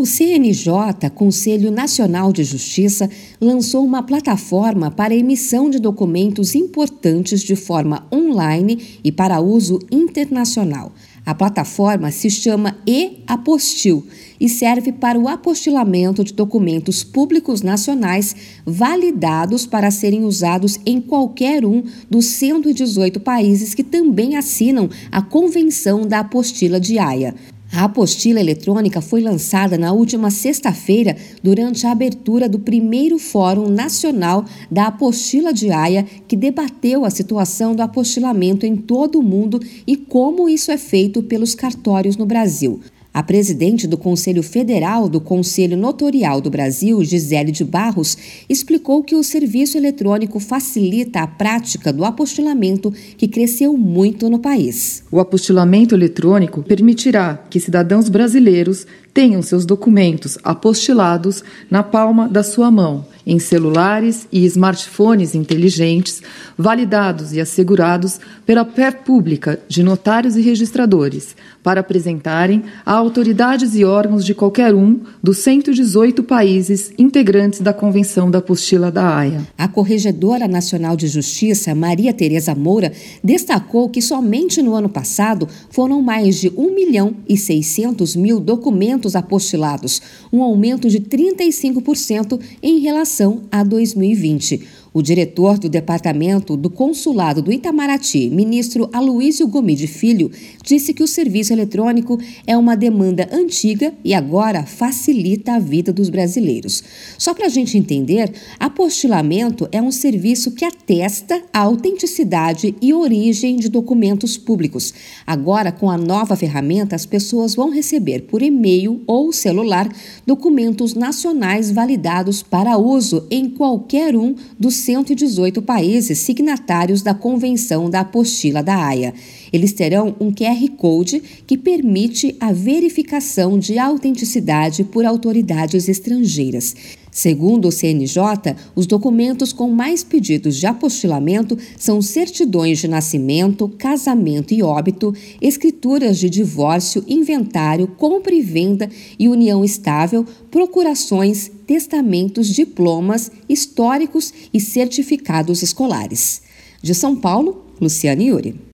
O CNJ, Conselho Nacional de Justiça, lançou uma plataforma para emissão de documentos importantes de forma online e para uso internacional. A plataforma se chama e-Apostil e serve para o apostilamento de documentos públicos nacionais validados para serem usados em qualquer um dos 118 países que também assinam a Convenção da Apostila de Haia. A apostila eletrônica foi lançada na última sexta-feira durante a abertura do primeiro Fórum Nacional da Apostila de Haia, que debateu a situação do apostilamento em todo o mundo e como isso é feito pelos cartórios no Brasil. A presidente do Conselho Federal do Conselho Notorial do Brasil, Gisele de Barros, explicou que o serviço eletrônico facilita a prática do apostilamento, que cresceu muito no país. O apostilamento eletrônico permitirá que cidadãos brasileiros tenham seus documentos apostilados na palma da sua mão, em celulares e smartphones inteligentes, validados e assegurados pela fé pública de notários e registradores, para apresentarem a autoridades e órgãos de qualquer um dos 118 países integrantes da Convenção da Apostila da Haia. A Corregedora Nacional de Justiça, Maria Tereza Moura, destacou que somente no ano passado foram mais de 1 milhão e 600 mil documentos apostilados, um aumento de 35% em relação a 2020. O diretor do Departamento do Consulado do Itamaraty, ministro Aloísio Gomide Filho, disse que o serviço eletrônico é uma demanda antiga e agora facilita a vida dos brasileiros. Só para a gente entender, apostilamento é um serviço que atesta a autenticidade e origem de documentos públicos. Agora, com a nova ferramenta, as pessoas vão receber por e-mail ou celular documentos nacionais validados para uso em qualquer um dos 118 países signatários da Convenção da Apostila da Haia. Eles terão um QR Code que permite a verificação de autenticidade por autoridades estrangeiras. Segundo o CNJ, os documentos com mais pedidos de apostilamento são certidões de nascimento, casamento e óbito, escrituras de divórcio, inventário, compra e venda e união estável, procurações, testamentos, diplomas, históricos e certificados escolares. De São Paulo, Luciane Yuri.